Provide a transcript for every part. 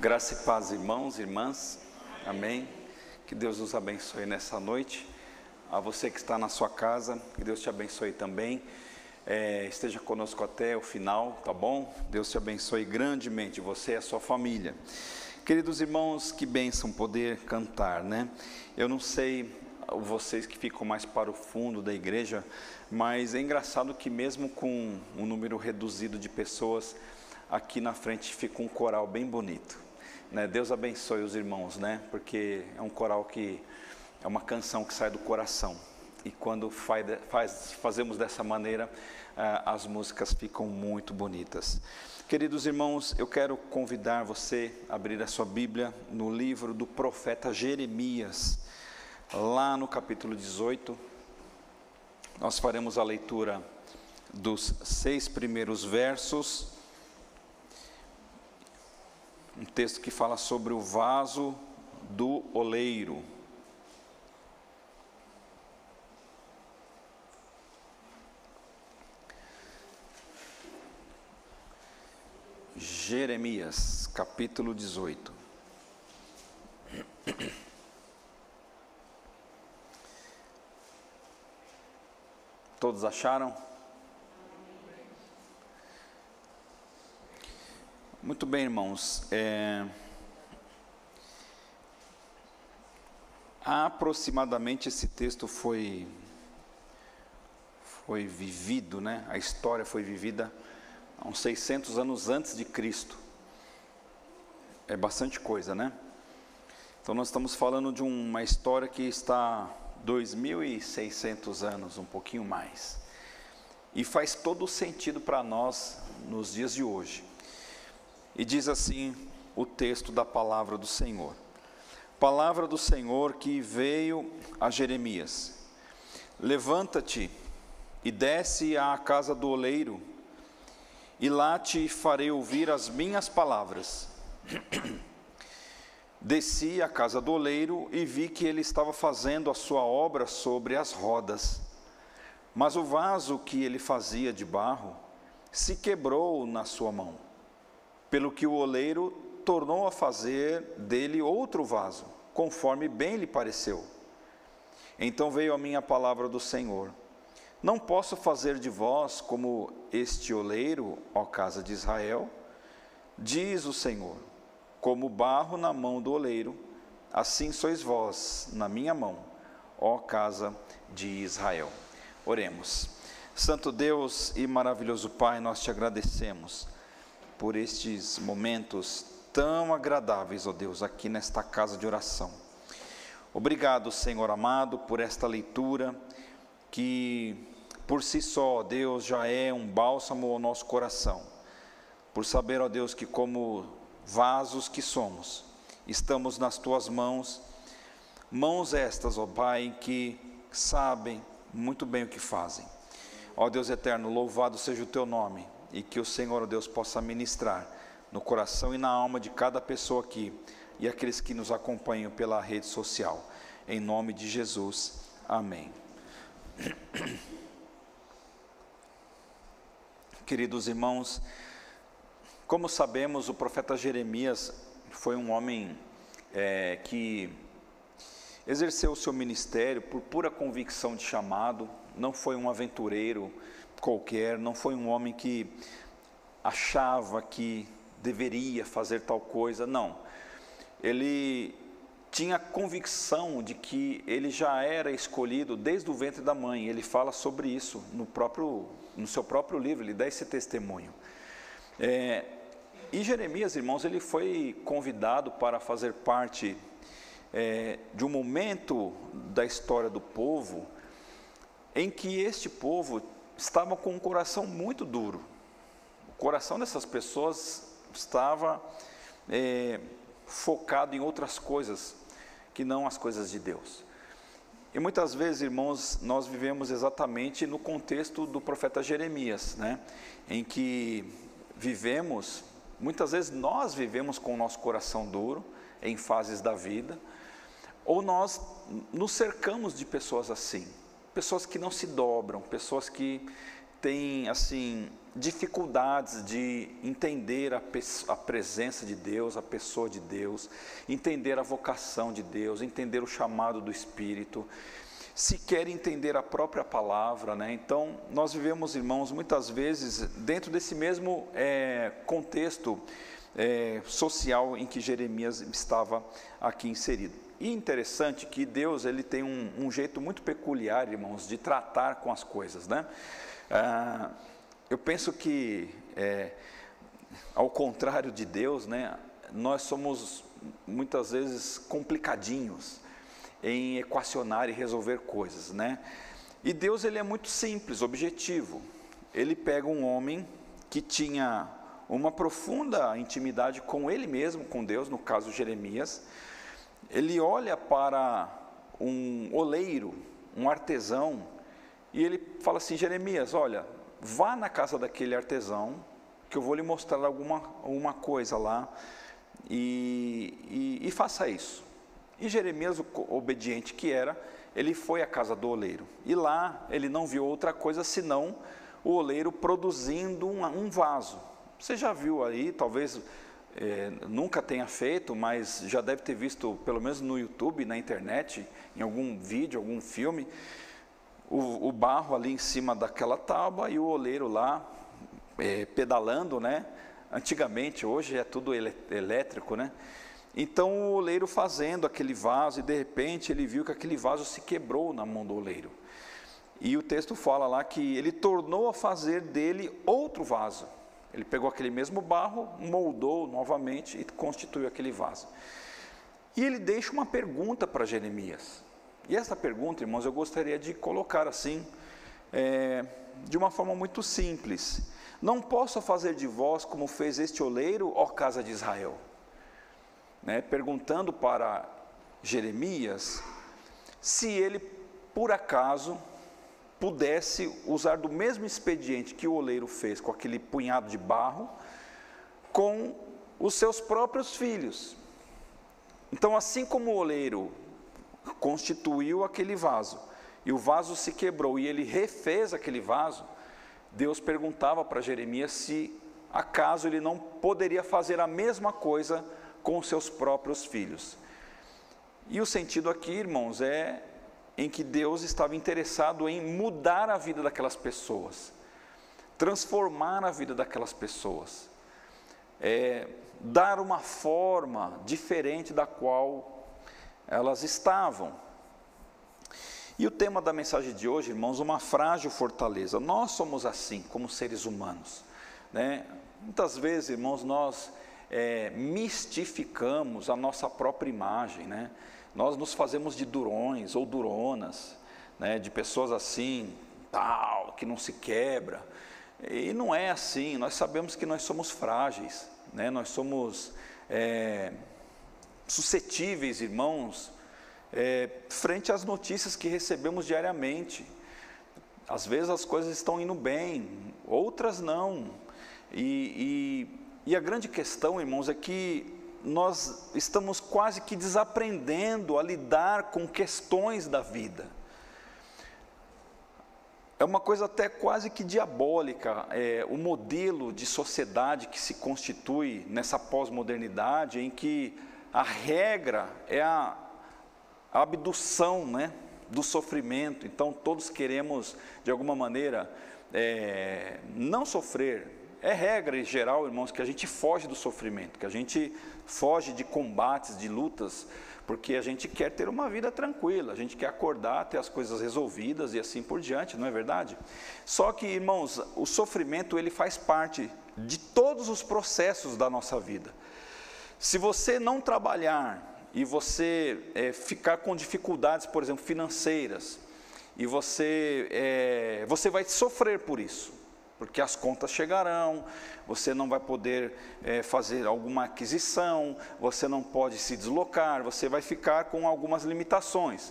Graça e paz, irmãos e irmãs. Amém. Que Deus nos abençoe nessa noite. A você que está na sua casa, que Deus te abençoe também. É, esteja conosco até o final, tá bom? Deus te abençoe grandemente, você e a sua família. Queridos irmãos, que bênção poder cantar, né? Eu não sei vocês que ficam mais para o fundo da igreja, mas é engraçado que mesmo com um número reduzido de pessoas, aqui na frente fica um coral bem bonito. Né? Deus abençoe os irmãos, né? Porque é um coral que é uma canção que sai do coração. E quando faz, faz, fazemos dessa maneira, uh, as músicas ficam muito bonitas. Queridos irmãos, eu quero convidar você a abrir a sua Bíblia no livro do profeta Jeremias, lá no capítulo 18. Nós faremos a leitura dos seis primeiros versos um texto que fala sobre o vaso do oleiro. Jeremias, capítulo 18. Todos acharam? Muito bem, irmãos. É... Aproximadamente esse texto foi foi vivido, né? A história foi vivida há uns 600 anos antes de Cristo. É bastante coisa, né? Então nós estamos falando de uma história que está 2600 anos, um pouquinho mais. E faz todo o sentido para nós nos dias de hoje. E diz assim o texto da palavra do Senhor. Palavra do Senhor que veio a Jeremias: Levanta-te e desce à casa do oleiro, e lá te farei ouvir as minhas palavras. Desci à casa do oleiro e vi que ele estava fazendo a sua obra sobre as rodas. Mas o vaso que ele fazia de barro se quebrou na sua mão pelo que o oleiro tornou a fazer dele outro vaso, conforme bem lhe pareceu. Então veio a minha palavra do Senhor: Não posso fazer de vós como este oleiro, ó casa de Israel? Diz o Senhor: Como barro na mão do oleiro, assim sois vós na minha mão, ó casa de Israel. Oremos. Santo Deus e maravilhoso Pai, nós te agradecemos por estes momentos tão agradáveis, ó Deus, aqui nesta casa de oração. Obrigado, Senhor amado, por esta leitura que por si só, Deus, já é um bálsamo ao nosso coração. Por saber, ó Deus, que como vasos que somos, estamos nas tuas mãos, mãos estas, ó Pai, que sabem muito bem o que fazem. Ó Deus eterno, louvado seja o teu nome e que o Senhor, Deus, possa ministrar no coração e na alma de cada pessoa aqui e aqueles que nos acompanham pela rede social. Em nome de Jesus. Amém. Queridos irmãos, como sabemos, o profeta Jeremias foi um homem é, que exerceu o seu ministério por pura convicção de chamado, não foi um aventureiro, qualquer, não foi um homem que achava que deveria fazer tal coisa, não. Ele tinha convicção de que ele já era escolhido desde o ventre da mãe. Ele fala sobre isso no próprio, no seu próprio livro. Ele dá esse testemunho. É, e Jeremias, irmãos, ele foi convidado para fazer parte é, de um momento da história do povo em que este povo estavam com um coração muito duro. O coração dessas pessoas estava é, focado em outras coisas que não as coisas de Deus. E muitas vezes, irmãos, nós vivemos exatamente no contexto do profeta Jeremias, né? em que vivemos, muitas vezes nós vivemos com o nosso coração duro em fases da vida, ou nós nos cercamos de pessoas assim pessoas que não se dobram, pessoas que têm assim dificuldades de entender a, a, presença de Deus, a pessoa de Deus, entender a vocação de Deus, entender o chamado do Espírito, se quer entender a própria palavra, né? Então, nós vivemos, irmãos, muitas vezes dentro desse mesmo é, contexto é, social em que Jeremias estava aqui inserido. E interessante que Deus ele tem um, um jeito muito peculiar, irmãos, de tratar com as coisas, né? Ah, eu penso que, é, ao contrário de Deus, né, nós somos muitas vezes complicadinhos em equacionar e resolver coisas, né? E Deus ele é muito simples, objetivo. Ele pega um homem que tinha uma profunda intimidade com ele mesmo, com Deus, no caso Jeremias. Ele olha para um oleiro, um artesão, e ele fala assim: Jeremias, olha, vá na casa daquele artesão, que eu vou lhe mostrar alguma uma coisa lá, e, e, e faça isso. E Jeremias, o obediente que era, ele foi à casa do oleiro. E lá ele não viu outra coisa senão o oleiro produzindo um, um vaso. Você já viu aí, talvez é, nunca tenha feito, mas já deve ter visto, pelo menos no YouTube, na internet, em algum vídeo, algum filme, o, o barro ali em cima daquela tábua e o oleiro lá é, pedalando, né? Antigamente, hoje é tudo elétrico, né? Então o oleiro fazendo aquele vaso e de repente ele viu que aquele vaso se quebrou na mão do oleiro. E o texto fala lá que ele tornou a fazer dele outro vaso. Ele pegou aquele mesmo barro, moldou novamente e constituiu aquele vaso. E ele deixa uma pergunta para Jeremias. E essa pergunta, irmãos, eu gostaria de colocar assim, é, de uma forma muito simples. Não posso fazer de vós como fez este oleiro, ó casa de Israel né, perguntando para Jeremias se ele, por acaso, pudesse usar do mesmo expediente que o oleiro fez com aquele punhado de barro, com os seus próprios filhos. Então, assim como o oleiro constituiu aquele vaso, e o vaso se quebrou e ele refez aquele vaso, Deus perguntava para Jeremias se acaso ele não poderia fazer a mesma coisa com seus próprios filhos. E o sentido aqui, irmãos, é em que Deus estava interessado em mudar a vida daquelas pessoas, transformar a vida daquelas pessoas, é, dar uma forma diferente da qual elas estavam. E o tema da mensagem de hoje, irmãos, uma frágil fortaleza. Nós somos assim, como seres humanos. Né? Muitas vezes, irmãos, nós é, mistificamos a nossa própria imagem, né? Nós nos fazemos de durões ou duronas, né? De pessoas assim, tal, que não se quebra. E não é assim. Nós sabemos que nós somos frágeis, né? Nós somos é, suscetíveis, irmãos, é, frente às notícias que recebemos diariamente. Às vezes as coisas estão indo bem, outras não. E, e e a grande questão, irmãos, é que nós estamos quase que desaprendendo a lidar com questões da vida. É uma coisa até quase que diabólica, é, o modelo de sociedade que se constitui nessa pós-modernidade, em que a regra é a, abdução né, do sofrimento. Então, todos queremos, de alguma maneira, é, não sofrer, é regra em geral, irmãos, que a gente foge do sofrimento, que a gente foge de combates, de lutas, porque a gente quer ter uma vida tranquila, a gente quer acordar, ter as coisas resolvidas e assim por diante, não é verdade? Só que, irmãos, o sofrimento ele faz parte de todos os processos da nossa vida. Se você não trabalhar e você é, ficar com dificuldades, por exemplo, financeiras, e você, é, você vai sofrer por isso porque as contas chegarão, você não vai poder é, fazer alguma aquisição, você não pode se deslocar, você vai ficar com algumas limitações.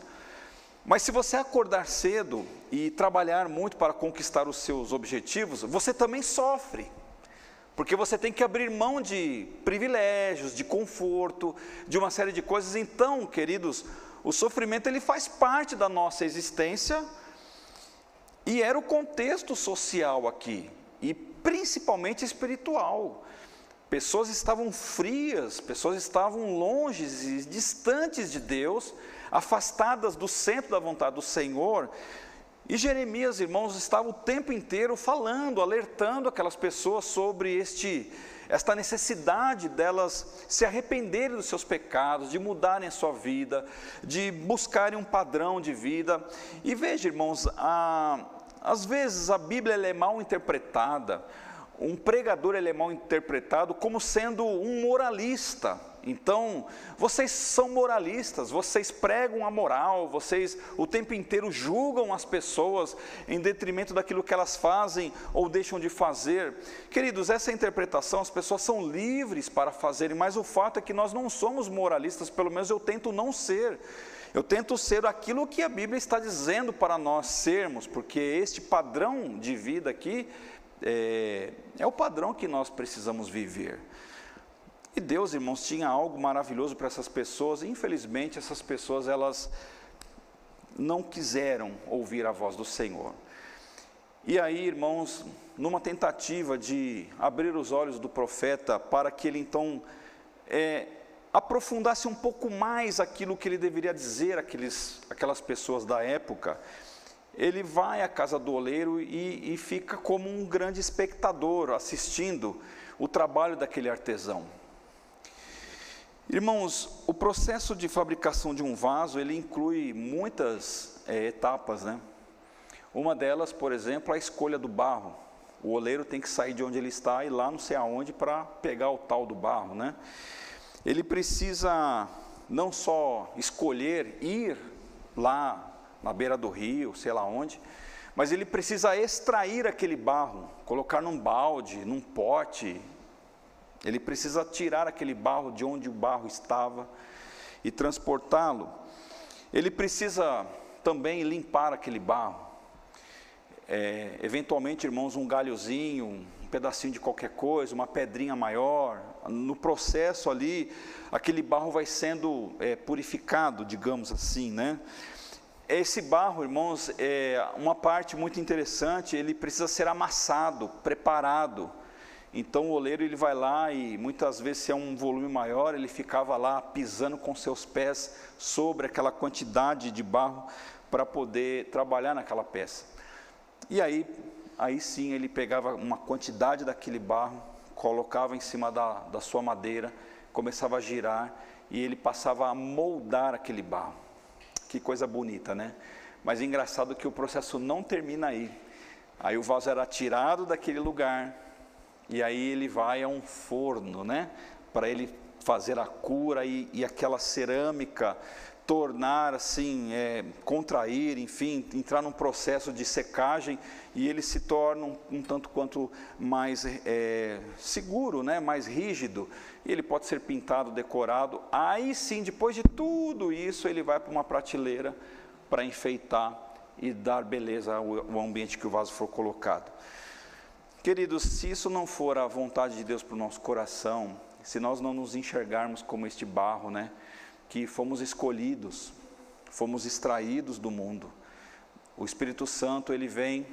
Mas se você acordar cedo e trabalhar muito para conquistar os seus objetivos, você também sofre. Porque você tem que abrir mão de privilégios, de conforto, de uma série de coisas. Então, queridos, o sofrimento ele faz parte da nossa existência e era o contexto social aqui. E principalmente espiritual. Pessoas estavam frias, pessoas estavam longe e distantes de Deus, afastadas do centro da vontade do Senhor. E Jeremias, irmãos, estava o tempo inteiro falando, alertando aquelas pessoas sobre este esta necessidade delas se arrependerem dos seus pecados, de mudarem a sua vida, de buscarem um padrão de vida. E veja, irmãos, a, às vezes a Bíblia é mal interpretada, um pregador é mal interpretado como sendo um moralista. Então, vocês são moralistas, vocês pregam a moral, vocês o tempo inteiro julgam as pessoas em detrimento daquilo que elas fazem ou deixam de fazer. Queridos, essa interpretação as pessoas são livres para fazerem, mas o fato é que nós não somos moralistas, pelo menos eu tento não ser. Eu tento ser aquilo que a Bíblia está dizendo para nós sermos, porque este padrão de vida aqui é, é o padrão que nós precisamos viver. E Deus, irmãos, tinha algo maravilhoso para essas pessoas, infelizmente essas pessoas elas não quiseram ouvir a voz do Senhor. E aí, irmãos, numa tentativa de abrir os olhos do profeta para que ele então é, aprofundasse um pouco mais aquilo que ele deveria dizer àqueles, àquelas pessoas da época, ele vai à casa do oleiro e, e fica como um grande espectador assistindo o trabalho daquele artesão. Irmãos, o processo de fabricação de um vaso, ele inclui muitas é, etapas, né? Uma delas, por exemplo, a escolha do barro. O oleiro tem que sair de onde ele está e lá não sei aonde para pegar o tal do barro, né? Ele precisa não só escolher ir lá na beira do rio, sei lá onde, mas ele precisa extrair aquele barro, colocar num balde, num pote, ele precisa tirar aquele barro de onde o barro estava e transportá-lo. Ele precisa também limpar aquele barro. É, eventualmente, irmãos, um galhozinho, pedacinho de qualquer coisa, uma pedrinha maior. No processo ali, aquele barro vai sendo é, purificado, digamos assim, né? Esse barro, irmãos, é uma parte muito interessante. Ele precisa ser amassado, preparado então o oleiro ele vai lá e muitas vezes se é um volume maior, ele ficava lá pisando com seus pés sobre aquela quantidade de barro para poder trabalhar naquela peça. E aí, aí sim ele pegava uma quantidade daquele barro, colocava em cima da, da sua madeira, começava a girar e ele passava a moldar aquele barro. Que coisa bonita, né? Mas engraçado que o processo não termina aí. Aí o vaso era tirado daquele lugar, e aí ele vai a um forno, né? Para ele fazer a cura e, e aquela cerâmica tornar assim, é, contrair, enfim, entrar num processo de secagem e ele se torna um, um tanto quanto mais é, seguro, né, mais rígido. Ele pode ser pintado, decorado. Aí sim, depois de tudo isso, ele vai para uma prateleira para enfeitar e dar beleza ao, ao ambiente que o vaso for colocado. Queridos, se isso não for a vontade de Deus para o nosso coração, se nós não nos enxergarmos como este barro, né, que fomos escolhidos, fomos extraídos do mundo, o Espírito Santo ele vem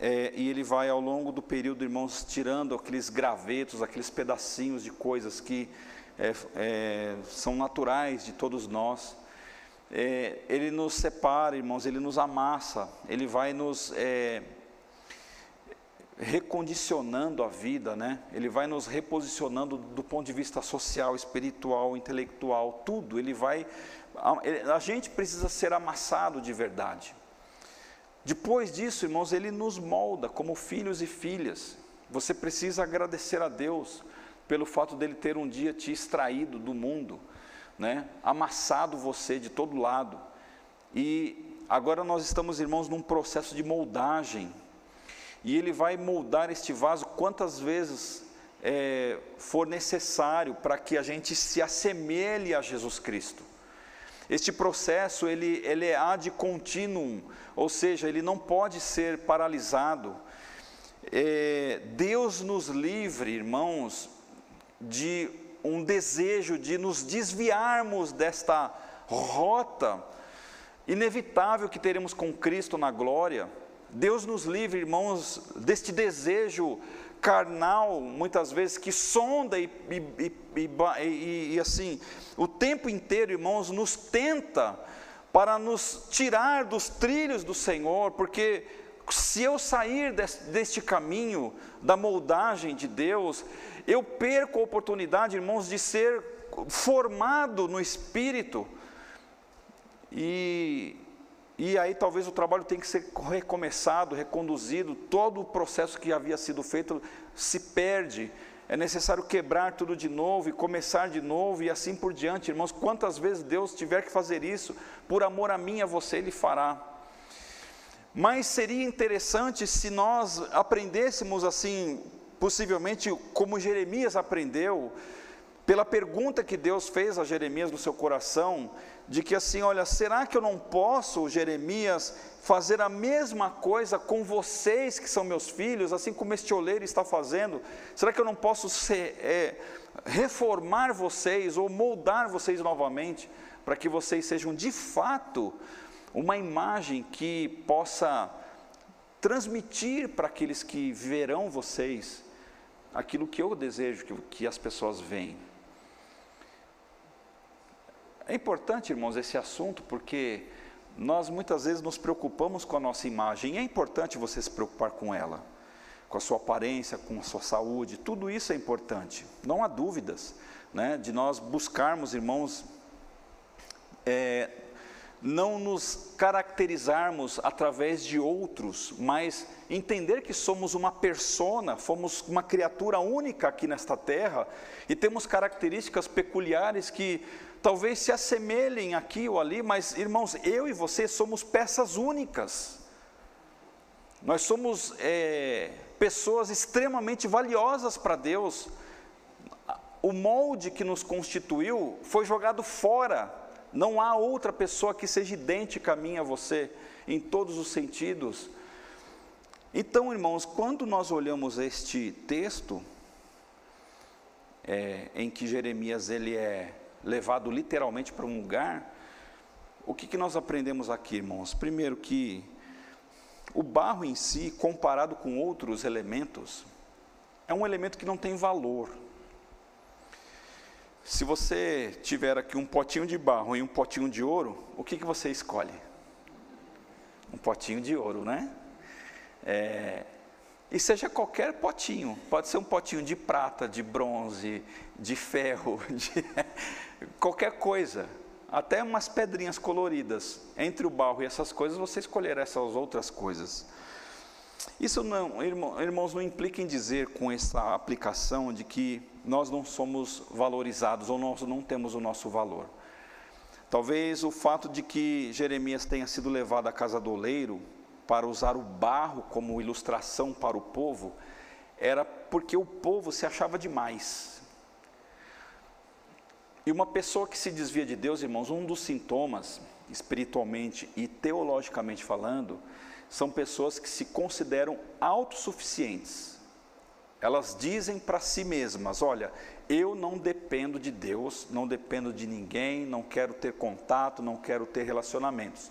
é, e ele vai ao longo do período, irmãos, tirando aqueles gravetos, aqueles pedacinhos de coisas que é, é, são naturais de todos nós. É, ele nos separa, irmãos, ele nos amassa, ele vai nos é, recondicionando a vida, né? Ele vai nos reposicionando do ponto de vista social, espiritual, intelectual, tudo. Ele vai a, gente precisa ser amassado de verdade. Depois disso, irmãos, ele nos molda como filhos e filhas. Você precisa agradecer a Deus pelo fato dele ter um dia te extraído do mundo, né? Amassado você de todo lado. E agora nós estamos, irmãos, num processo de moldagem e Ele vai moldar este vaso quantas vezes é, for necessário para que a gente se assemelhe a Jesus Cristo. Este processo ele, ele é ad continuum, ou seja, ele não pode ser paralisado. É, Deus nos livre, irmãos, de um desejo de nos desviarmos desta rota inevitável que teremos com Cristo na glória Deus nos livre, irmãos, deste desejo carnal, muitas vezes, que sonda e, e, e, e, assim, o tempo inteiro, irmãos, nos tenta para nos tirar dos trilhos do Senhor, porque se eu sair deste, deste caminho da moldagem de Deus, eu perco a oportunidade, irmãos, de ser formado no Espírito. E, e aí talvez o trabalho tenha que ser recomeçado, reconduzido, todo o processo que havia sido feito se perde. É necessário quebrar tudo de novo e começar de novo e assim por diante, irmãos. Quantas vezes Deus tiver que fazer isso, por amor a mim e a você, Ele fará. Mas seria interessante se nós aprendêssemos assim, possivelmente como Jeremias aprendeu, pela pergunta que Deus fez a Jeremias no seu coração, de que assim, olha, será que eu não posso, Jeremias, fazer a mesma coisa com vocês que são meus filhos, assim como este oleiro está fazendo? Será que eu não posso ser, é, reformar vocês ou moldar vocês novamente, para que vocês sejam de fato uma imagem que possa transmitir para aqueles que verão vocês aquilo que eu desejo que, que as pessoas veem. É importante, irmãos, esse assunto porque nós muitas vezes nos preocupamos com a nossa imagem, é importante você se preocupar com ela, com a sua aparência, com a sua saúde, tudo isso é importante, não há dúvidas, né, de nós buscarmos, irmãos, é, não nos caracterizarmos através de outros, mas entender que somos uma persona, fomos uma criatura única aqui nesta terra e temos características peculiares que talvez se assemelhem aqui ou ali, mas irmãos, eu e você somos peças únicas. Nós somos é, pessoas extremamente valiosas para Deus. O molde que nos constituiu foi jogado fora não há outra pessoa que seja idêntica a mim, a você, em todos os sentidos. Então, irmãos, quando nós olhamos este texto, é, em que Jeremias ele é levado literalmente para um lugar, o que, que nós aprendemos aqui, irmãos? Primeiro que o barro em si, comparado com outros elementos, é um elemento que não tem valor. Se você tiver aqui um potinho de barro e um potinho de ouro, o que, que você escolhe? Um potinho de ouro, né? É, e seja qualquer potinho, pode ser um potinho de prata, de bronze, de ferro, de qualquer coisa, até umas pedrinhas coloridas. Entre o barro e essas coisas, você escolher essas outras coisas. Isso não, irmãos, não implica em dizer com essa aplicação de que nós não somos valorizados ou nós não temos o nosso valor. Talvez o fato de que Jeremias tenha sido levado à casa do oleiro para usar o barro como ilustração para o povo, era porque o povo se achava demais. E uma pessoa que se desvia de Deus, irmãos, um dos sintomas, espiritualmente e teologicamente falando, são pessoas que se consideram autossuficientes. Elas dizem para si mesmas: Olha, eu não dependo de Deus, não dependo de ninguém, não quero ter contato, não quero ter relacionamentos.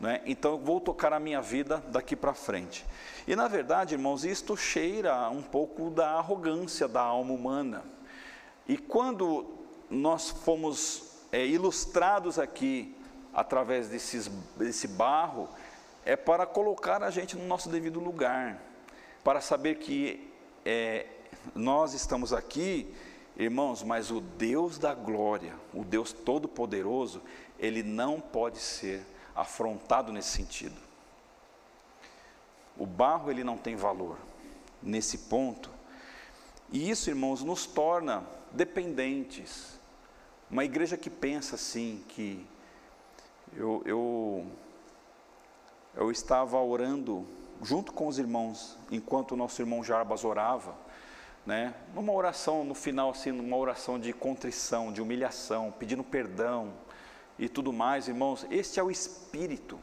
Né? Então eu vou tocar a minha vida daqui para frente. E na verdade, irmãos, isto cheira um pouco da arrogância da alma humana. E quando nós fomos é, ilustrados aqui através desses, desse barro, é para colocar a gente no nosso devido lugar, para saber que é, nós estamos aqui, irmãos, mas o Deus da glória, o Deus Todo-Poderoso, ele não pode ser afrontado nesse sentido. O barro ele não tem valor nesse ponto. E isso, irmãos, nos torna dependentes. Uma igreja que pensa assim, que eu, eu eu estava orando junto com os irmãos, enquanto o nosso irmão Jarbas orava, né? Numa oração no final assim, numa oração de contrição, de humilhação, pedindo perdão e tudo mais, irmãos, este é o espírito.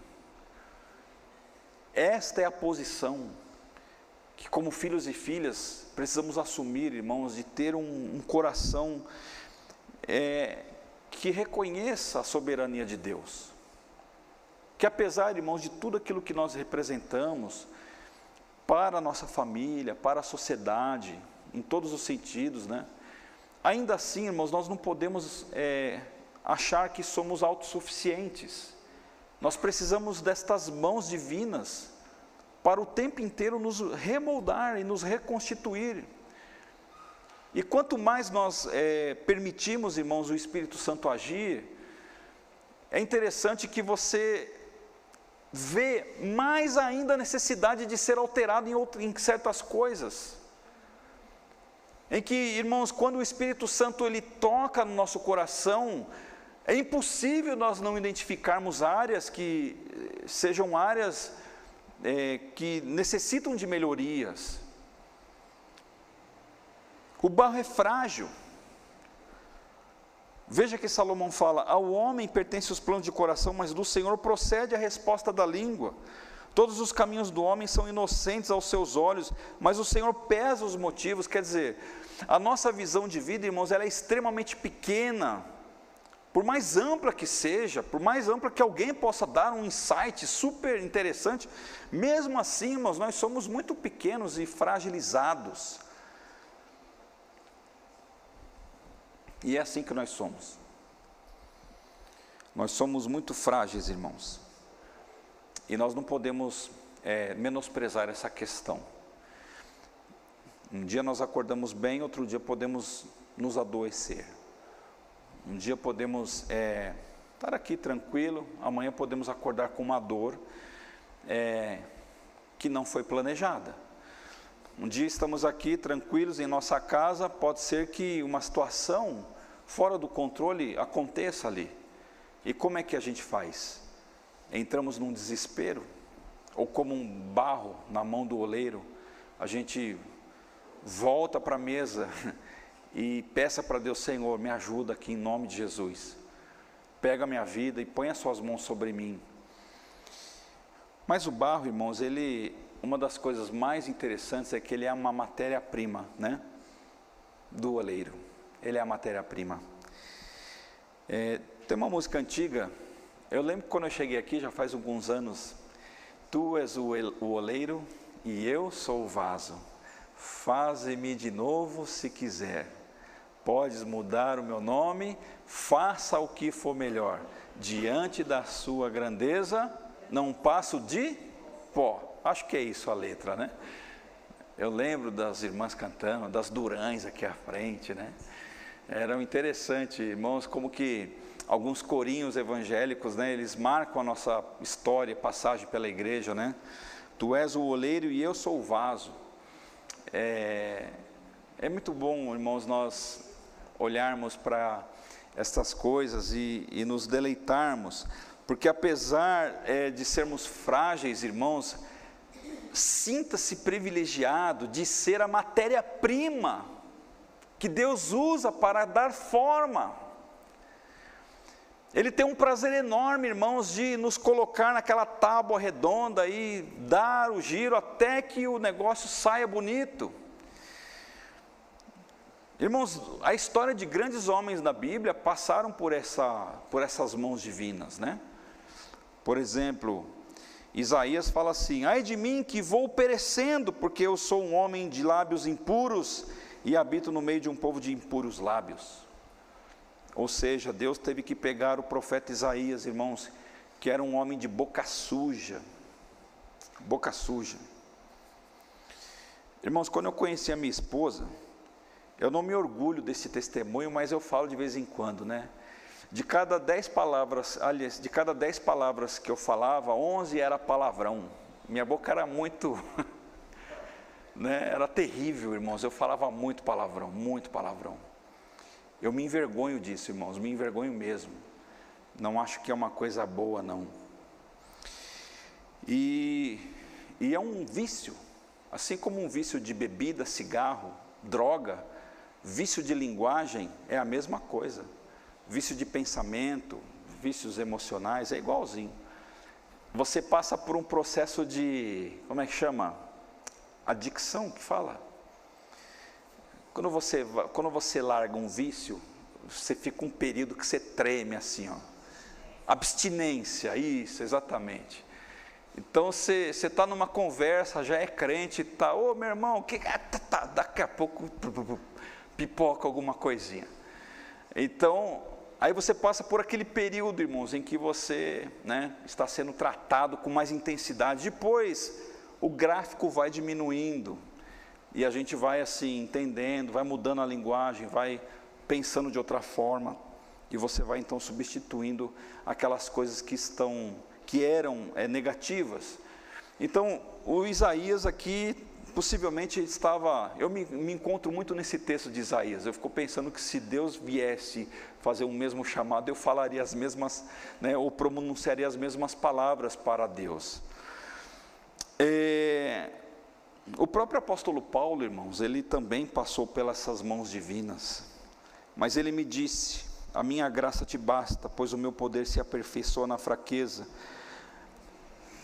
Esta é a posição que como filhos e filhas precisamos assumir, irmãos, de ter um, um coração é, que reconheça a soberania de Deus que apesar, irmãos, de tudo aquilo que nós representamos, para a nossa família, para a sociedade, em todos os sentidos, né? Ainda assim, irmãos, nós não podemos é, achar que somos autossuficientes. Nós precisamos destas mãos divinas para o tempo inteiro nos remoldar e nos reconstituir. E quanto mais nós é, permitimos, irmãos, o Espírito Santo agir, é interessante que você vê mais ainda a necessidade de ser alterado em, outro, em certas coisas. Em que, irmãos, quando o Espírito Santo ele toca no nosso coração, é impossível nós não identificarmos áreas que eh, sejam áreas é, que necessitam de melhorias. O barro é frágil. Veja que Salomão fala: ao homem pertencem os planos de coração, mas do Senhor procede a resposta da língua. Todos os caminhos do homem são inocentes aos seus olhos, mas o Senhor pesa os motivos. Quer dizer, a nossa visão de vida, irmãos, ela é extremamente pequena por mais ampla que seja, por mais ampla que alguém possa dar um insight super interessante, mesmo assim, irmãos, nós somos muito pequenos e fragilizados. E é assim que nós somos. Nós somos muito frágeis, irmãos. E nós não podemos é, menosprezar essa questão. Um dia nós acordamos bem, outro dia podemos nos adoecer. Um dia podemos é, estar aqui tranquilo, amanhã podemos acordar com uma dor é, que não foi planejada. Um dia estamos aqui tranquilos em nossa casa, pode ser que uma situação fora do controle aconteça ali. E como é que a gente faz? Entramos num desespero, ou como um barro na mão do oleiro, a gente volta para a mesa e peça para Deus, Senhor, me ajuda aqui em nome de Jesus. Pega a minha vida e põe as suas mãos sobre mim. Mas o barro, irmãos, ele, uma das coisas mais interessantes é que ele é uma matéria-prima, né? Do oleiro. Ele é a matéria-prima. É, tem uma música antiga, eu lembro quando eu cheguei aqui, já faz alguns anos, Tu és o, o oleiro e eu sou o vaso. Faze-me de novo se quiser Podes mudar o meu nome, faça o que for melhor. Diante da sua grandeza, não passo de pó. Acho que é isso a letra, né? Eu lembro das irmãs cantando, das durães aqui à frente, né? Era interessante, irmãos, como que alguns corinhos evangélicos, né? Eles marcam a nossa história, passagem pela igreja, né? Tu és o oleiro e eu sou o vaso. É, é muito bom, irmãos, nós olharmos para estas coisas e, e, nos deleitarmos, porque apesar é, de sermos frágeis, irmãos, sinta-se privilegiado de ser a matéria-prima que Deus usa para dar forma. Ele tem um prazer enorme, irmãos, de nos colocar naquela tábua redonda e dar o giro até que o negócio saia bonito. Irmãos, a história de grandes homens da Bíblia passaram por, essa, por essas mãos divinas, né? Por exemplo, Isaías fala assim: Ai de mim que vou perecendo, porque eu sou um homem de lábios impuros e habito no meio de um povo de impuros lábios. Ou seja, Deus teve que pegar o profeta Isaías, irmãos, que era um homem de boca suja. Boca suja. Irmãos, quando eu conheci a minha esposa, eu não me orgulho desse testemunho, mas eu falo de vez em quando, né? De cada dez palavras, aliás, de cada dez palavras que eu falava, onze era palavrão. Minha boca era muito, né? Era terrível, irmãos. Eu falava muito palavrão, muito palavrão. Eu me envergonho disso, irmãos, me envergonho mesmo. Não acho que é uma coisa boa, não. E, e é um vício, assim como um vício de bebida, cigarro, droga, Vício de linguagem é a mesma coisa. Vício de pensamento, vícios emocionais é igualzinho. Você passa por um processo de, como é que chama? Adicção, que fala. Quando você, quando você larga um vício, você fica um período que você treme assim, ó. Abstinência, isso, exatamente. Então você está numa conversa, já é crente, tá, ô meu irmão, que tá, tá, daqui a pouco pipoca alguma coisinha. Então, aí você passa por aquele período, irmãos, em que você né, está sendo tratado com mais intensidade. Depois, o gráfico vai diminuindo e a gente vai assim entendendo, vai mudando a linguagem, vai pensando de outra forma e você vai então substituindo aquelas coisas que estão que eram é, negativas. Então, o Isaías aqui possivelmente estava. Eu me, me, encontro muito nesse texto de Isaías. Eu fico pensando que se Deus viesse fazer o mesmo chamado, eu falaria as mesmas, né, ou pronunciaria as mesmas palavras para Deus. É, o próprio apóstolo Paulo, irmãos, ele também passou pelas essas mãos divinas. Mas ele me disse: A minha graça te basta, pois o meu poder se aperfeiçoa na fraqueza.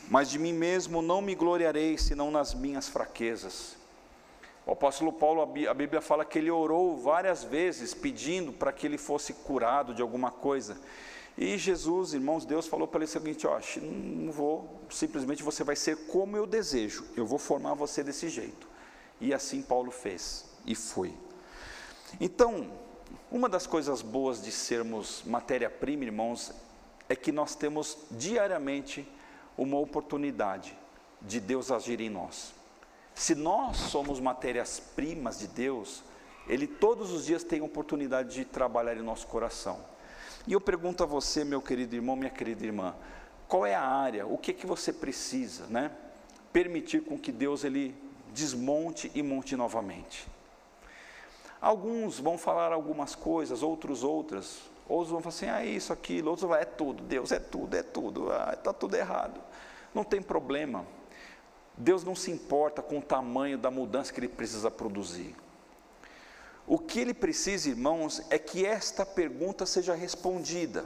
Mas de mim mesmo não me gloriarei, senão nas minhas fraquezas. O apóstolo Paulo, a Bíblia fala que ele orou várias vezes pedindo para que ele fosse curado de alguma coisa. E Jesus, irmãos, Deus falou para ele o seguinte: ó, não vou, simplesmente você vai ser como eu desejo, eu vou formar você desse jeito. E assim Paulo fez, e foi. Então, uma das coisas boas de sermos matéria-prima, irmãos, é que nós temos diariamente uma oportunidade de Deus agir em nós. Se nós somos matérias-primas de Deus, Ele todos os dias tem oportunidade de trabalhar em nosso coração. E eu pergunto a você, meu querido irmão, minha querida irmã, qual é a área, o que é que você precisa, né? Permitir com que Deus ele desmonte e monte novamente. Alguns vão falar algumas coisas, outros outras. Outros vão falar assim, ah, isso, aquilo. Outros vão falar, é tudo, Deus é tudo, é tudo. Ah, está tudo errado. Não tem problema. Deus não se importa com o tamanho da mudança que Ele precisa produzir. O que Ele precisa, irmãos, é que esta pergunta seja respondida.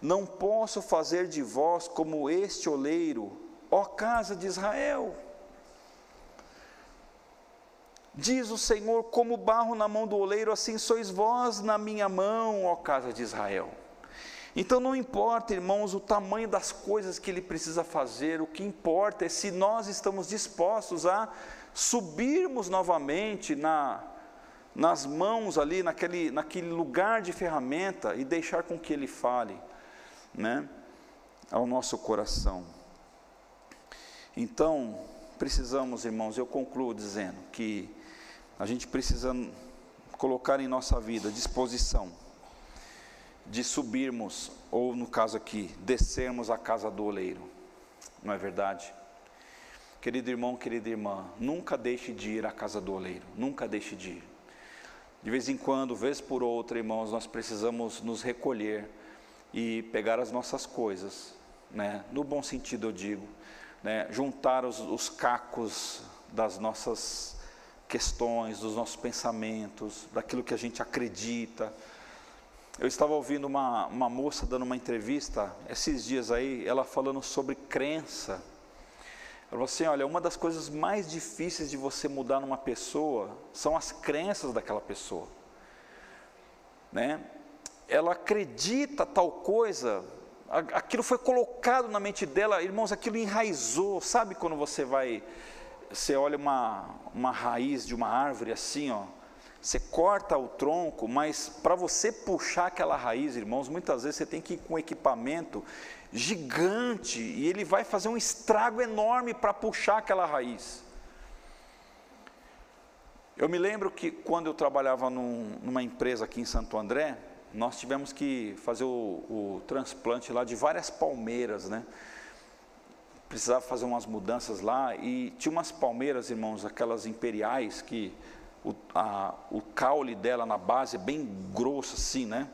Não posso fazer de vós como este oleiro, ó casa de Israel. Diz o Senhor: como barro na mão do oleiro, assim sois vós na minha mão, ó casa de Israel. Então não importa, irmãos, o tamanho das coisas que ele precisa fazer, o que importa é se nós estamos dispostos a subirmos novamente na, nas mãos ali, naquele, naquele lugar de ferramenta e deixar com que ele fale né, ao nosso coração. Então, precisamos, irmãos, eu concluo dizendo que a gente precisa colocar em nossa vida disposição de subirmos, ou no caso aqui, descermos a casa do oleiro, não é verdade? Querido irmão, querida irmã, nunca deixe de ir à casa do oleiro, nunca deixe de ir. De vez em quando, vez por outra, irmãos, nós precisamos nos recolher e pegar as nossas coisas, né? no bom sentido eu digo, né? juntar os, os cacos das nossas questões, dos nossos pensamentos, daquilo que a gente acredita. Eu estava ouvindo uma, uma moça dando uma entrevista esses dias aí, ela falando sobre crença. Ela falou assim: olha, uma das coisas mais difíceis de você mudar numa pessoa são as crenças daquela pessoa. Né? Ela acredita tal coisa, aquilo foi colocado na mente dela, irmãos, aquilo enraizou. Sabe quando você vai você olha uma, uma raiz de uma árvore assim, ó, você corta o tronco, mas para você puxar aquela raiz, irmãos, muitas vezes você tem que ir com um equipamento gigante e ele vai fazer um estrago enorme para puxar aquela raiz. Eu me lembro que quando eu trabalhava num, numa empresa aqui em Santo André, nós tivemos que fazer o, o transplante lá de várias palmeiras, né? Precisava fazer umas mudanças lá e tinha umas palmeiras, irmãos, aquelas imperiais que o, a, o caule dela na base é bem grosso assim, né?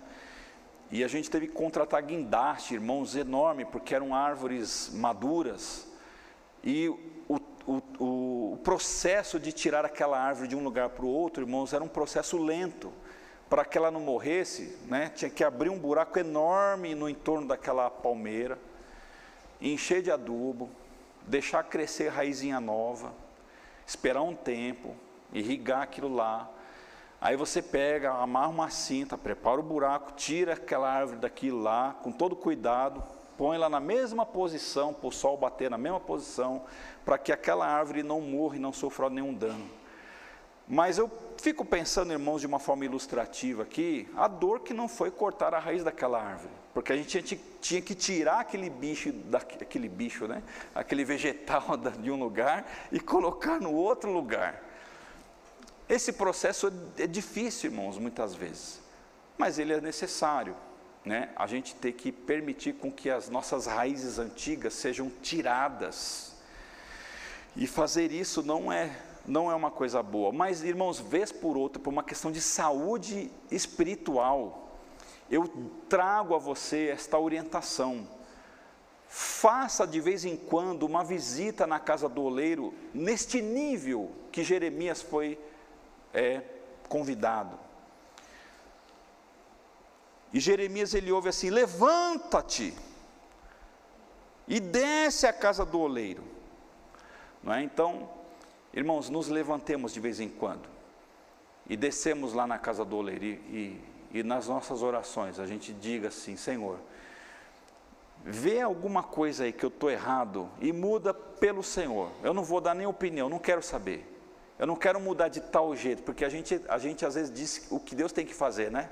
E a gente teve que contratar guindaste, irmãos, enorme, porque eram árvores maduras. E o, o, o processo de tirar aquela árvore de um lugar para o outro, irmãos, era um processo lento. Para que ela não morresse, né, tinha que abrir um buraco enorme no entorno daquela palmeira encher de adubo, deixar crescer raizinha nova, esperar um tempo, irrigar aquilo lá. Aí você pega, amarra uma cinta, prepara o buraco, tira aquela árvore daquilo lá, com todo cuidado, põe lá na mesma posição, para o sol bater na mesma posição, para que aquela árvore não morra e não sofra nenhum dano. Mas eu fico pensando, irmãos, de uma forma ilustrativa aqui, a dor que não foi cortar a raiz daquela árvore, porque a gente tinha, tinha que tirar aquele bicho, daquele bicho, né? Aquele vegetal de um lugar e colocar no outro lugar. Esse processo é difícil, irmãos, muitas vezes, mas ele é necessário né, a gente ter que permitir com que as nossas raízes antigas sejam tiradas. E fazer isso não é não é uma coisa boa, mas irmãos, vez por outra, por uma questão de saúde espiritual, eu trago a você esta orientação. Faça de vez em quando uma visita na casa do oleiro, neste nível que Jeremias foi é, convidado. E Jeremias ele ouve assim: levanta-te e desce à casa do oleiro. Não é? Então, irmãos, nos levantemos de vez em quando e descemos lá na casa do oleiro e, e, e nas nossas orações a gente diga assim: Senhor, vê alguma coisa aí que eu estou errado e muda pelo Senhor. Eu não vou dar nem opinião, não quero saber. Eu não quero mudar de tal jeito, porque a gente, a gente às vezes diz o que Deus tem que fazer, né?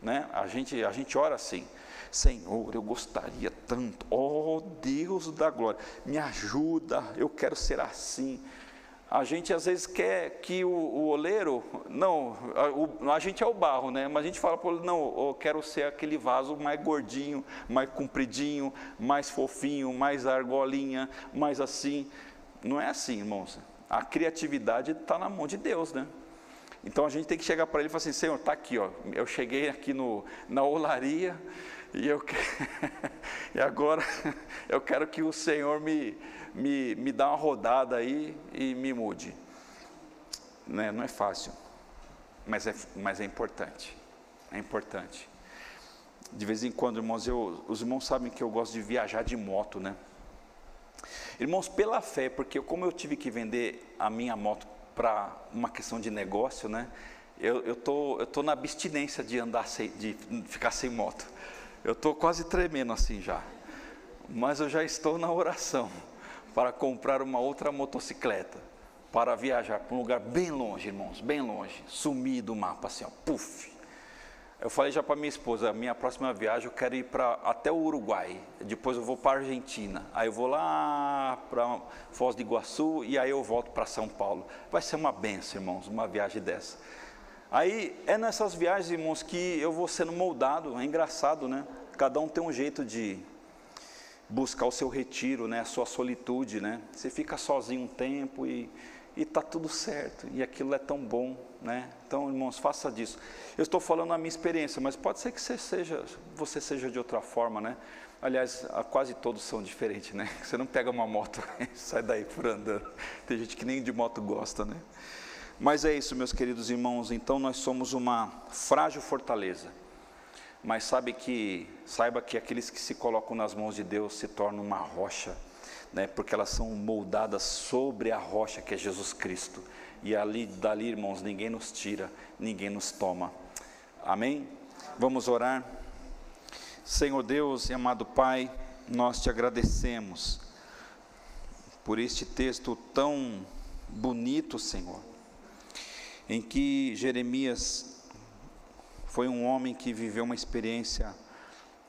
né? A gente, a gente ora assim, Senhor, eu gostaria tanto, oh Deus da glória, me ajuda, eu quero ser assim. A gente às vezes quer que o, o oleiro, não, a, o, a, gente é o barro, né? Mas a gente fala para ele, não, eu quero ser aquele vaso mais gordinho, mais compridinho, mais fofinho, mais argolinha, mais assim. Não é assim, irmãos. A criatividade está na mão de Deus, né? Então a gente tem que chegar para ele e falar assim: Senhor, está aqui, ó, eu cheguei aqui no, na olaria e, eu, e agora eu quero que o Senhor me, me, me dá uma rodada aí e me mude. Né? Não é fácil, mas é, mas é importante. É importante. De vez em quando, irmãos, eu, os irmãos sabem que eu gosto de viajar de moto, né? Irmãos, pela fé, porque como eu tive que vender a minha moto para uma questão de negócio, né? Eu, eu, tô, eu tô na abstinência de andar sem, de ficar sem moto. Eu tô quase tremendo assim já. Mas eu já estou na oração para comprar uma outra motocicleta para viajar para um lugar bem longe, irmãos, bem longe, sumir do mapa assim, ó, puf. Eu falei já para minha esposa, minha próxima viagem eu quero ir para até o Uruguai, depois eu vou para a Argentina, aí eu vou lá para Foz do Iguaçu e aí eu volto para São Paulo. Vai ser uma benção, irmãos, uma viagem dessa. Aí é nessas viagens, irmãos, que eu vou sendo moldado, é engraçado, né? Cada um tem um jeito de buscar o seu retiro, né? A sua solitude, né? Você fica sozinho um tempo e e está tudo certo, e aquilo é tão bom, né? Então, irmãos, faça disso. Eu estou falando a minha experiência, mas pode ser que você seja, você seja de outra forma, né? Aliás, quase todos são diferentes, né? Você não pega uma moto e sai daí por andando. Tem gente que nem de moto gosta, né? Mas é isso, meus queridos irmãos. Então, nós somos uma frágil fortaleza. Mas sabe que, saiba que aqueles que se colocam nas mãos de Deus se tornam uma rocha né, porque elas são moldadas sobre a rocha que é Jesus Cristo. E ali, dali, irmãos, ninguém nos tira, ninguém nos toma. Amém? Vamos orar. Senhor Deus e amado Pai, nós te agradecemos por este texto tão bonito, Senhor, em que Jeremias foi um homem que viveu uma experiência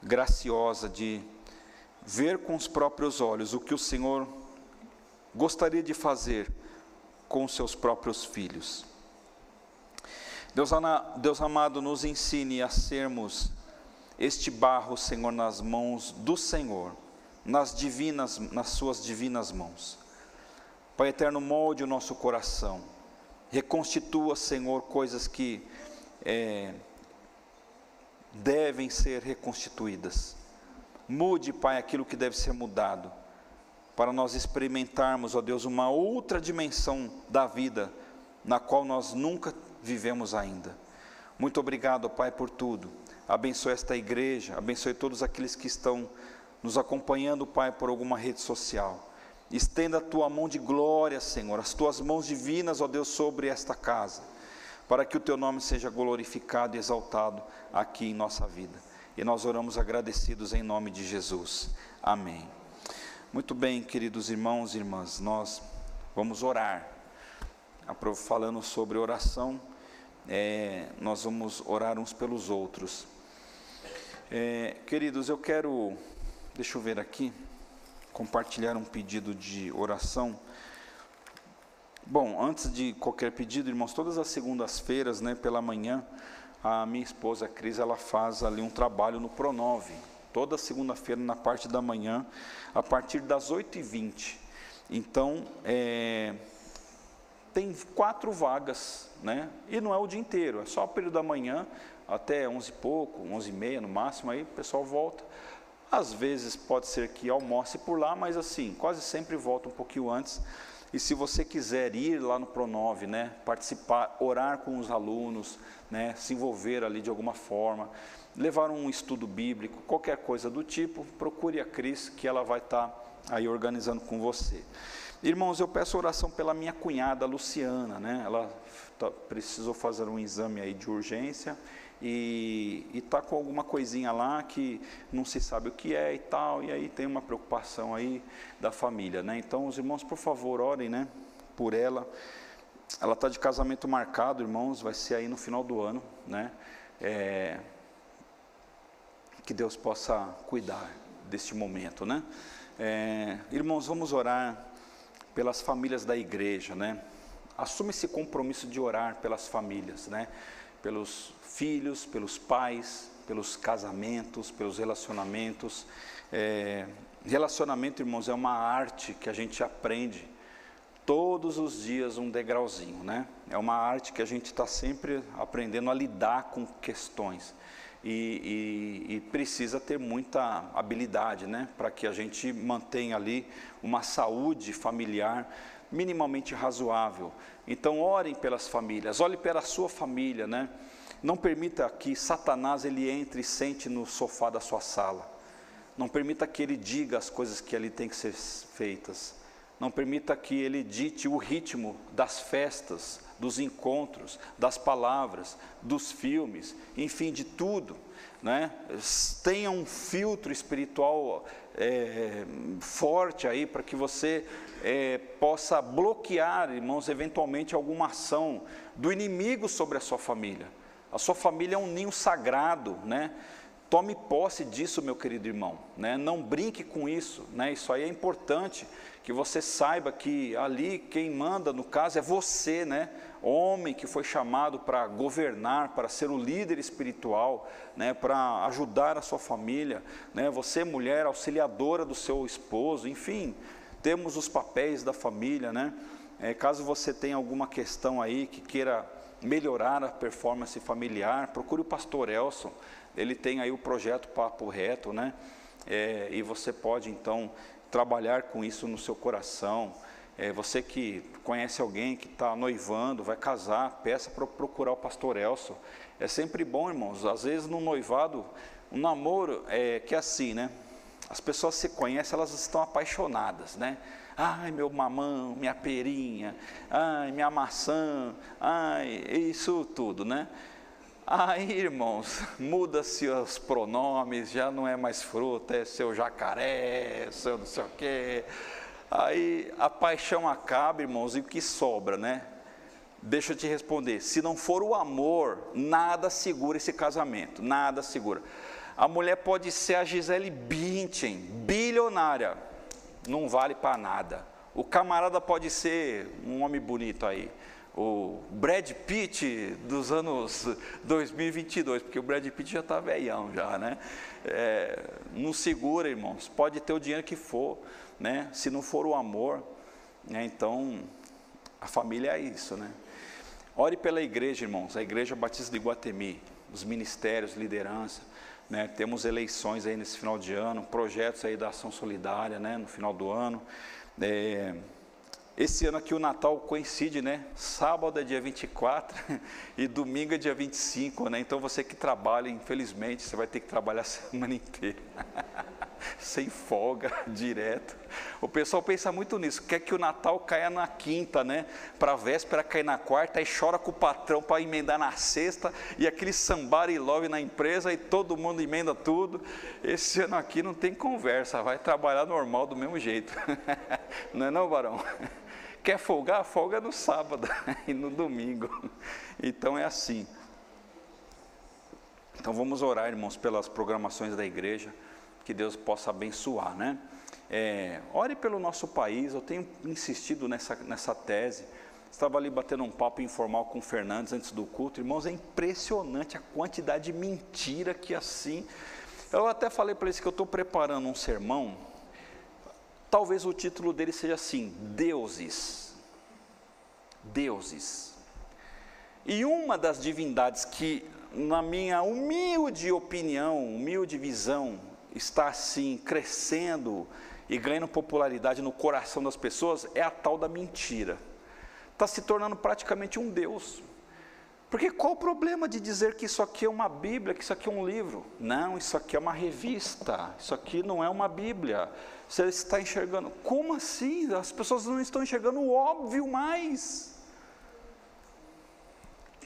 graciosa de ver com os próprios olhos o que o Senhor gostaria de fazer com seus próprios filhos. Deus, Deus amado, nos ensine a sermos este barro, Senhor, nas mãos do Senhor, nas divinas, nas suas divinas mãos. Pai eterno, molde o nosso coração, reconstitua, Senhor, coisas que é, devem ser reconstituídas Mude, Pai, aquilo que deve ser mudado, para nós experimentarmos, ó Deus, uma outra dimensão da vida, na qual nós nunca vivemos ainda. Muito obrigado, Pai, por tudo. Abençoe esta igreja, abençoe todos aqueles que estão nos acompanhando, Pai, por alguma rede social. Estenda a tua mão de glória, Senhor, as tuas mãos divinas, ó Deus, sobre esta casa, para que o teu nome seja glorificado e exaltado aqui em nossa vida. E nós oramos agradecidos em nome de Jesus. Amém. Muito bem, queridos irmãos e irmãs, nós vamos orar. Falando sobre oração, é, nós vamos orar uns pelos outros. É, queridos, eu quero, deixa eu ver aqui, compartilhar um pedido de oração. Bom, antes de qualquer pedido, irmãos, todas as segundas-feiras, né, pela manhã, a minha esposa Cris, ela faz ali um trabalho no Pronove, toda segunda-feira na parte da manhã, a partir das 8h20. Então, é, tem quatro vagas, né? E não é o dia inteiro, é só o período da manhã até 11 e pouco, 11 e meia no máximo, aí o pessoal volta. Às vezes pode ser que almoce por lá, mas assim, quase sempre volta um pouquinho antes e se você quiser ir lá no Pronove, né, participar, orar com os alunos, né, se envolver ali de alguma forma, levar um estudo bíblico, qualquer coisa do tipo, procure a Cris que ela vai estar tá aí organizando com você. Irmãos, eu peço oração pela minha cunhada Luciana, né? Ela tá, precisou fazer um exame aí de urgência e está com alguma coisinha lá que não se sabe o que é e tal, e aí tem uma preocupação aí da família, né? Então, os irmãos, por favor, orem, né, por ela. Ela está de casamento marcado, irmãos, vai ser aí no final do ano, né? É, que Deus possa cuidar deste momento, né? É, irmãos, vamos orar pelas famílias da igreja, né? Assume esse compromisso de orar pelas famílias, né? Pelos filhos, pelos pais, pelos casamentos, pelos relacionamentos. É, relacionamento, irmãos, é uma arte que a gente aprende todos os dias um degrauzinho, né? É uma arte que a gente está sempre aprendendo a lidar com questões. E, e, e, precisa ter muita habilidade, né, para que a gente mantenha ali uma saúde familiar minimamente razoável. Então, orem pelas famílias, olhe pela sua família, né? Não permita que Satanás ele entre e sente no sofá da sua sala. Não permita que ele diga as coisas que ali tem que ser feitas. Não permita que ele dite o ritmo das festas, dos encontros, das palavras, dos filmes, enfim, de tudo. Né? Tenha um filtro espiritual é, forte aí para que você é, possa bloquear, irmãos, eventualmente alguma ação do inimigo sobre a sua família. A sua família é um ninho sagrado, né? Tome posse disso, meu querido irmão, né? Não brinque com isso, né? Isso aí é importante que você saiba que ali quem manda, no caso, é você, né? Homem que foi chamado para governar, para ser o líder espiritual, né? Para ajudar a sua família, né? Você, mulher, auxiliadora do seu esposo, enfim, temos os papéis da família, né? É, caso você tenha alguma questão aí que queira melhorar a performance familiar, procure o pastor Elson, ele tem aí o projeto Papo Reto, né? É, e você pode então trabalhar com isso no seu coração. É, você que conhece alguém que está noivando, vai casar, peça para procurar o pastor Elson. É sempre bom, irmãos. Às vezes no noivado, um namoro é que é assim, né? As pessoas se conhecem, elas estão apaixonadas, né? Ai, meu mamão, minha perinha, ai, minha maçã, ai, isso tudo, né? Aí, irmãos, muda-se os pronomes, já não é mais fruta, é seu jacaré, seu não sei o quê. Aí a paixão acaba, irmãos, e o que sobra, né? Deixa eu te responder. Se não for o amor, nada segura esse casamento, nada segura. A mulher pode ser a Gisele Bündchen, bilionária, não vale para nada. O camarada pode ser um homem bonito aí, o Brad Pitt dos anos 2022, porque o Brad Pitt já está velhão já, né? É, não segura, irmãos. Pode ter o dinheiro que for, né? Se não for o amor, né? Então a família é isso, né? Ore pela igreja, irmãos. A igreja Batista de Guatemi, os ministérios, liderança. Né, temos eleições aí nesse final de ano, projetos aí da ação solidária, né, no final do ano. É, Esse ano aqui o Natal coincide, né? Sábado é dia 24 e domingo é dia 25, né? Então você que trabalha, infelizmente, você vai ter que trabalhar a semana inteira. Sem folga, direto. O pessoal pensa muito nisso, quer que o Natal caia na quinta, né? Para a véspera cair na quarta, aí chora com o patrão para emendar na sexta, e aquele sambar e love na empresa, e todo mundo emenda tudo. Esse ano aqui não tem conversa, vai trabalhar normal do mesmo jeito. Não é não, Barão? Quer folgar? Folga no sábado e no domingo. Então é assim. Então vamos orar, irmãos, pelas programações da igreja, que Deus possa abençoar, né? É, ore pelo nosso país, eu tenho insistido nessa, nessa tese. Estava ali batendo um papo informal com o Fernandes antes do culto. Irmãos, é impressionante a quantidade de mentira que assim. Eu até falei para eles que eu estou preparando um sermão Talvez o título dele seja assim: Deuses. Deuses. E uma das divindades que, na minha humilde opinião, humilde visão, está assim crescendo e ganhando popularidade no coração das pessoas é a tal da mentira. Está se tornando praticamente um Deus. Porque qual o problema de dizer que isso aqui é uma Bíblia, que isso aqui é um livro? Não, isso aqui é uma revista, isso aqui não é uma Bíblia. Você está enxergando. Como assim? As pessoas não estão enxergando o óbvio mais.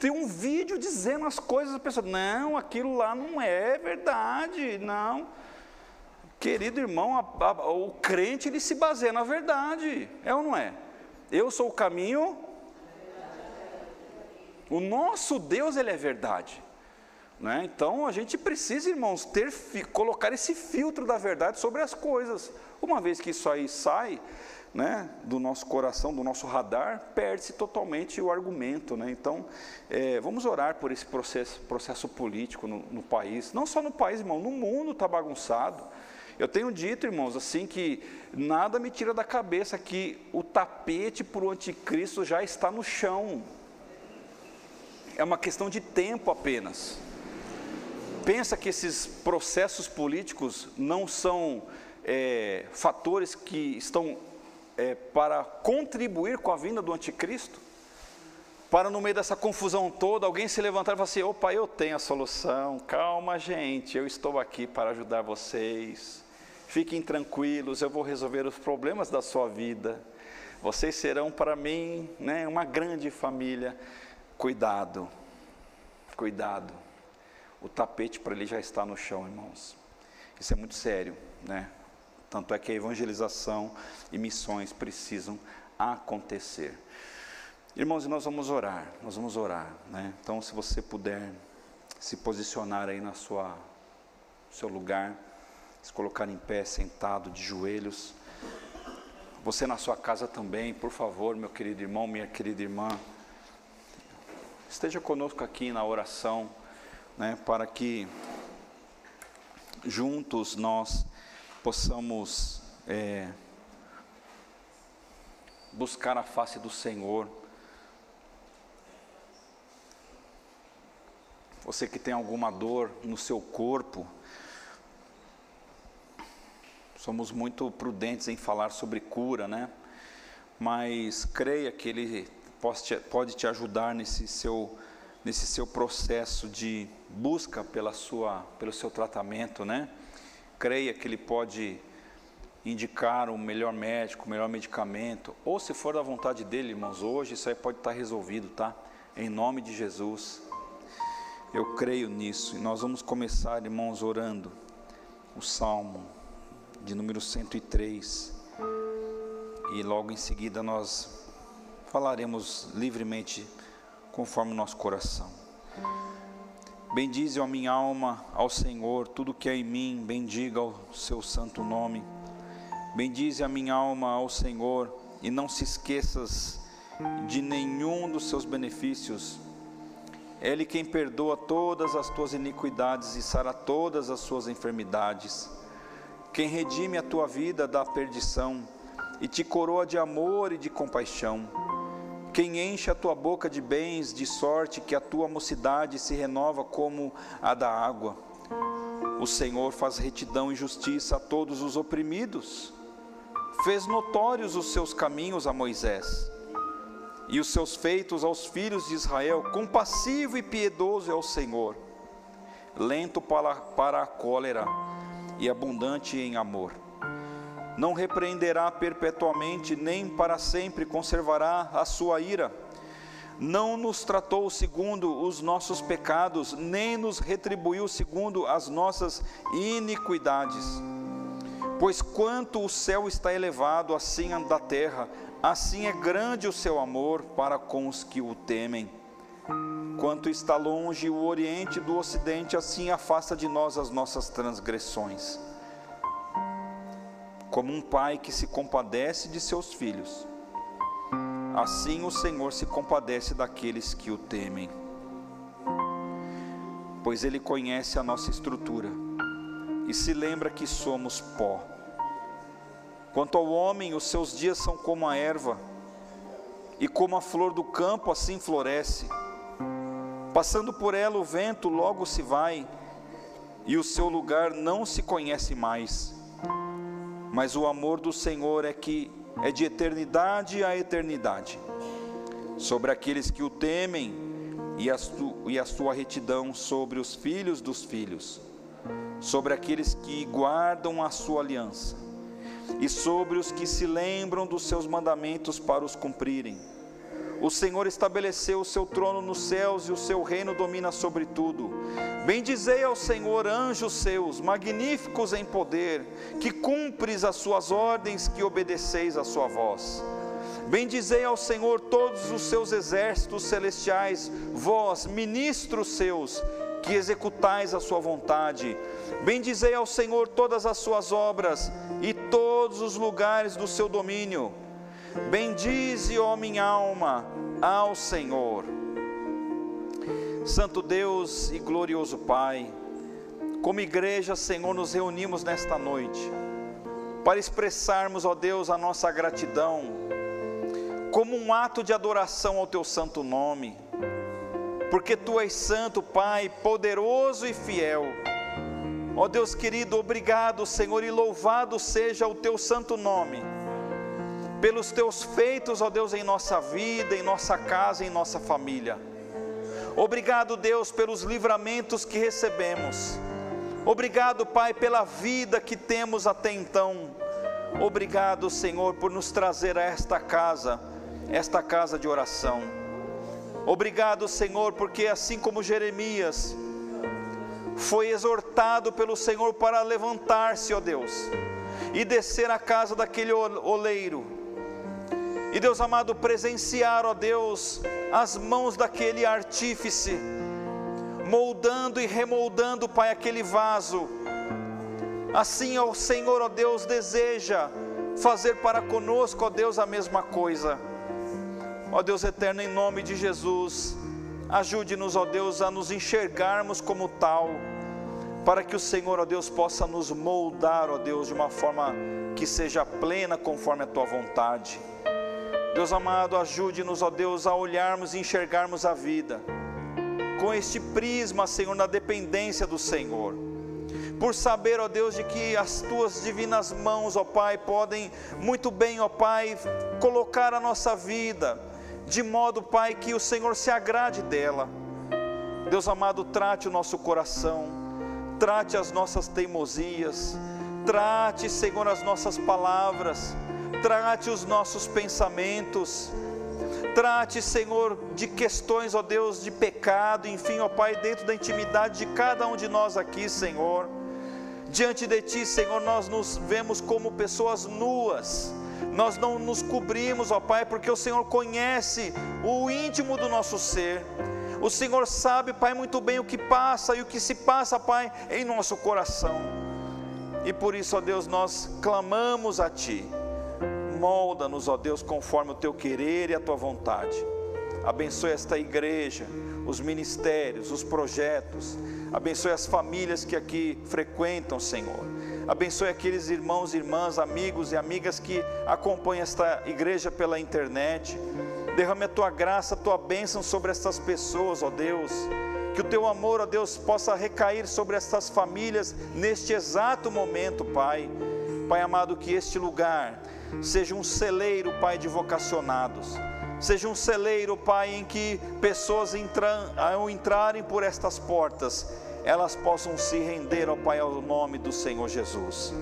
Tem um vídeo dizendo as coisas, a pessoa, não, aquilo lá não é verdade, não. Querido irmão, a, a, o crente ele se baseia na verdade, é ou não é? Eu sou o caminho, o nosso Deus ele é verdade. Né? Então a gente precisa, irmãos, ter, colocar esse filtro da verdade sobre as coisas. Uma vez que isso aí sai né, do nosso coração, do nosso radar, perde-se totalmente o argumento. Né? Então é, vamos orar por esse processo, processo político no, no país, não só no país, irmão, no mundo está bagunçado. Eu tenho dito, irmãos, assim que nada me tira da cabeça que o tapete para o anticristo já está no chão. É uma questão de tempo apenas pensa que esses processos políticos não são é, fatores que estão é, para contribuir com a vinda do anticristo? Para no meio dessa confusão toda, alguém se levantar e falar assim: opa, eu tenho a solução, calma, gente, eu estou aqui para ajudar vocês. Fiquem tranquilos, eu vou resolver os problemas da sua vida. Vocês serão para mim né, uma grande família. Cuidado, cuidado o tapete para ele já está no chão, irmãos. Isso é muito sério, né? Tanto é que a evangelização e missões precisam acontecer. Irmãos, nós vamos orar, nós vamos orar, né? Então, se você puder se posicionar aí na sua seu lugar, se colocar em pé, sentado, de joelhos. Você na sua casa também, por favor, meu querido irmão, minha querida irmã, esteja conosco aqui na oração né, para que juntos nós possamos é, buscar a face do Senhor. Você que tem alguma dor no seu corpo, somos muito prudentes em falar sobre cura, né? Mas creia que Ele pode te, ajudar nesse seu nesse seu processo de busca pela sua, pelo seu tratamento, né? Creia que ele pode indicar o melhor médico, o melhor medicamento, ou se for da vontade dele, irmãos, hoje isso aí pode estar resolvido, tá? Em nome de Jesus. Eu creio nisso. E nós vamos começar, irmãos, orando o Salmo de número 103. E logo em seguida nós falaremos livremente conforme o nosso coração. Bendize a minha alma ao Senhor, tudo que é em mim, bendiga o seu santo nome. Bendize a minha alma ao Senhor e não se esqueças de nenhum dos seus benefícios. Ele quem perdoa todas as tuas iniquidades e sara todas as suas enfermidades. Quem redime a tua vida da perdição e te coroa de amor e de compaixão quem enche a tua boca de bens, de sorte que a tua mocidade se renova como a da água. O Senhor faz retidão e justiça a todos os oprimidos. fez notórios os seus caminhos a Moisés e os seus feitos aos filhos de Israel, compassivo e piedoso é o Senhor, lento para, para a cólera e abundante em amor. Não repreenderá perpetuamente, nem para sempre conservará a sua ira. Não nos tratou segundo os nossos pecados, nem nos retribuiu segundo as nossas iniquidades. Pois quanto o céu está elevado assim da terra, Assim é grande o seu amor para com os que o temem. Quanto está longe o Oriente do Ocidente, assim afasta de nós as nossas transgressões. Como um pai que se compadece de seus filhos, assim o Senhor se compadece daqueles que o temem. Pois Ele conhece a nossa estrutura e se lembra que somos pó. Quanto ao homem, os seus dias são como a erva, e como a flor do campo, assim floresce. Passando por ela, o vento logo se vai, e o seu lugar não se conhece mais. Mas o amor do Senhor é que é de eternidade a eternidade, sobre aqueles que o temem, e a, e a sua retidão sobre os filhos dos filhos, sobre aqueles que guardam a sua aliança e sobre os que se lembram dos seus mandamentos para os cumprirem. O Senhor estabeleceu o seu trono nos céus e o seu reino domina sobre tudo. Bendizei ao Senhor, anjos seus, magníficos em poder, que cumpres as suas ordens, que obedeceis a sua voz. Bendizei ao Senhor todos os seus exércitos celestiais, vós, ministros seus, que executais a sua vontade. Bendizei ao Senhor todas as suas obras e todos os lugares do seu domínio. Bendize, ó minha alma, ao Senhor. Santo Deus e glorioso Pai, como igreja, Senhor, nos reunimos nesta noite para expressarmos, ó Deus, a nossa gratidão, como um ato de adoração ao Teu santo nome porque tu és santo, Pai, poderoso e fiel. Ó Deus querido, obrigado, Senhor, e louvado seja o teu santo nome, pelos teus feitos, ó Deus, em nossa vida, em nossa casa, em nossa família. Obrigado, Deus, pelos livramentos que recebemos. Obrigado, Pai, pela vida que temos até então. Obrigado, Senhor, por nos trazer a esta casa, esta casa de oração. Obrigado, Senhor, porque assim como Jeremias foi exortado pelo Senhor para levantar-se, ó Deus, e descer à casa daquele oleiro, e Deus amado, presenciar, ó Deus, as mãos daquele artífice, moldando e remoldando, Pai, aquele vaso. Assim, ó Senhor, ó Deus, deseja fazer para conosco, ó Deus, a mesma coisa. Ó Deus eterno, em nome de Jesus, ajude-nos, ó Deus, a nos enxergarmos como tal, para que o Senhor, ó Deus, possa nos moldar, ó Deus, de uma forma que seja plena conforme a tua vontade. Deus amado, ajude-nos, ó Deus, a olharmos e enxergarmos a vida com este prisma, Senhor, na dependência do Senhor. Por saber, ó Deus, de que as tuas divinas mãos, ó Pai, podem muito bem, ó Pai, colocar a nossa vida de modo, Pai, que o Senhor se agrade dela. Deus amado, trate o nosso coração, trate as nossas teimosias, trate, Senhor, as nossas palavras, trate os nossos pensamentos, trate, Senhor, de questões, ó Deus, de pecado, enfim, ó Pai, dentro da intimidade de cada um de nós aqui, Senhor. Diante de Ti, Senhor, nós nos vemos como pessoas nuas, nós não nos cobrimos, ó Pai, porque o Senhor conhece o íntimo do nosso ser. O Senhor sabe, Pai, muito bem o que passa e o que se passa, Pai, em nosso coração. E por isso, ó Deus, nós clamamos a Ti. Molda-nos, ó Deus, conforme o Teu querer e a Tua vontade. Abençoe esta igreja, os ministérios, os projetos. Abençoe as famílias que aqui frequentam, Senhor Abençoe aqueles irmãos, irmãs, amigos e amigas que acompanham esta igreja pela internet. Derrame a tua graça, a tua bênção sobre estas pessoas, ó Deus. Que o teu amor, ó Deus, possa recair sobre estas famílias neste exato momento, Pai. Pai amado, que este lugar seja um celeiro, Pai, de vocacionados. Seja um celeiro, Pai, em que pessoas entram, ao entrarem por estas portas, elas possam se render, ó Pai, ao nome do Senhor Jesus.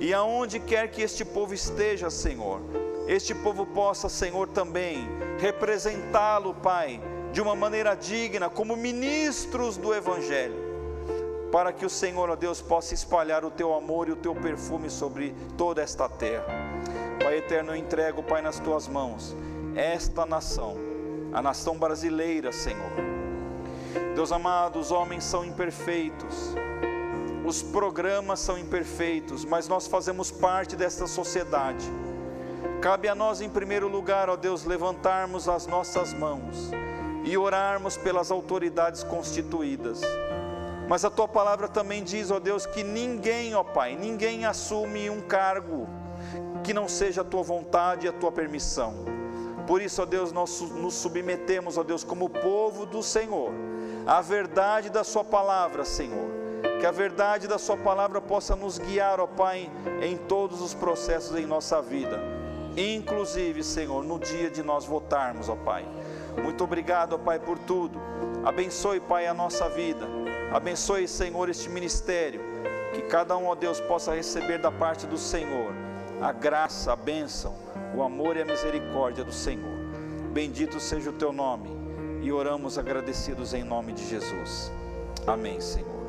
E aonde quer que este povo esteja, Senhor, este povo possa, Senhor, também representá-lo, Pai, de uma maneira digna, como ministros do Evangelho, para que o Senhor, ó Deus, possa espalhar o teu amor e o teu perfume sobre toda esta terra. Pai eterno, eu entrego, Pai, nas tuas mãos esta nação, a nação brasileira, Senhor. Deus amado, os homens são imperfeitos, os programas são imperfeitos, mas nós fazemos parte desta sociedade. Cabe a nós, em primeiro lugar, ó Deus, levantarmos as nossas mãos e orarmos pelas autoridades constituídas. Mas a tua palavra também diz, ó Deus, que ninguém, ó Pai, ninguém assume um cargo que não seja a tua vontade e a tua permissão. Por isso, ó Deus, nós nos submetemos, ó Deus, como povo do Senhor, à verdade da Sua palavra, Senhor. Que a verdade da Sua palavra possa nos guiar, ó Pai, em todos os processos em nossa vida, inclusive, Senhor, no dia de nós votarmos, ó Pai. Muito obrigado, ó Pai, por tudo. Abençoe, Pai, a nossa vida. Abençoe, Senhor, este ministério. Que cada um, ó Deus, possa receber da parte do Senhor a graça, a bênção o amor e a misericórdia do Senhor. Bendito seja o teu nome e oramos agradecidos em nome de Jesus. Amém, Senhor.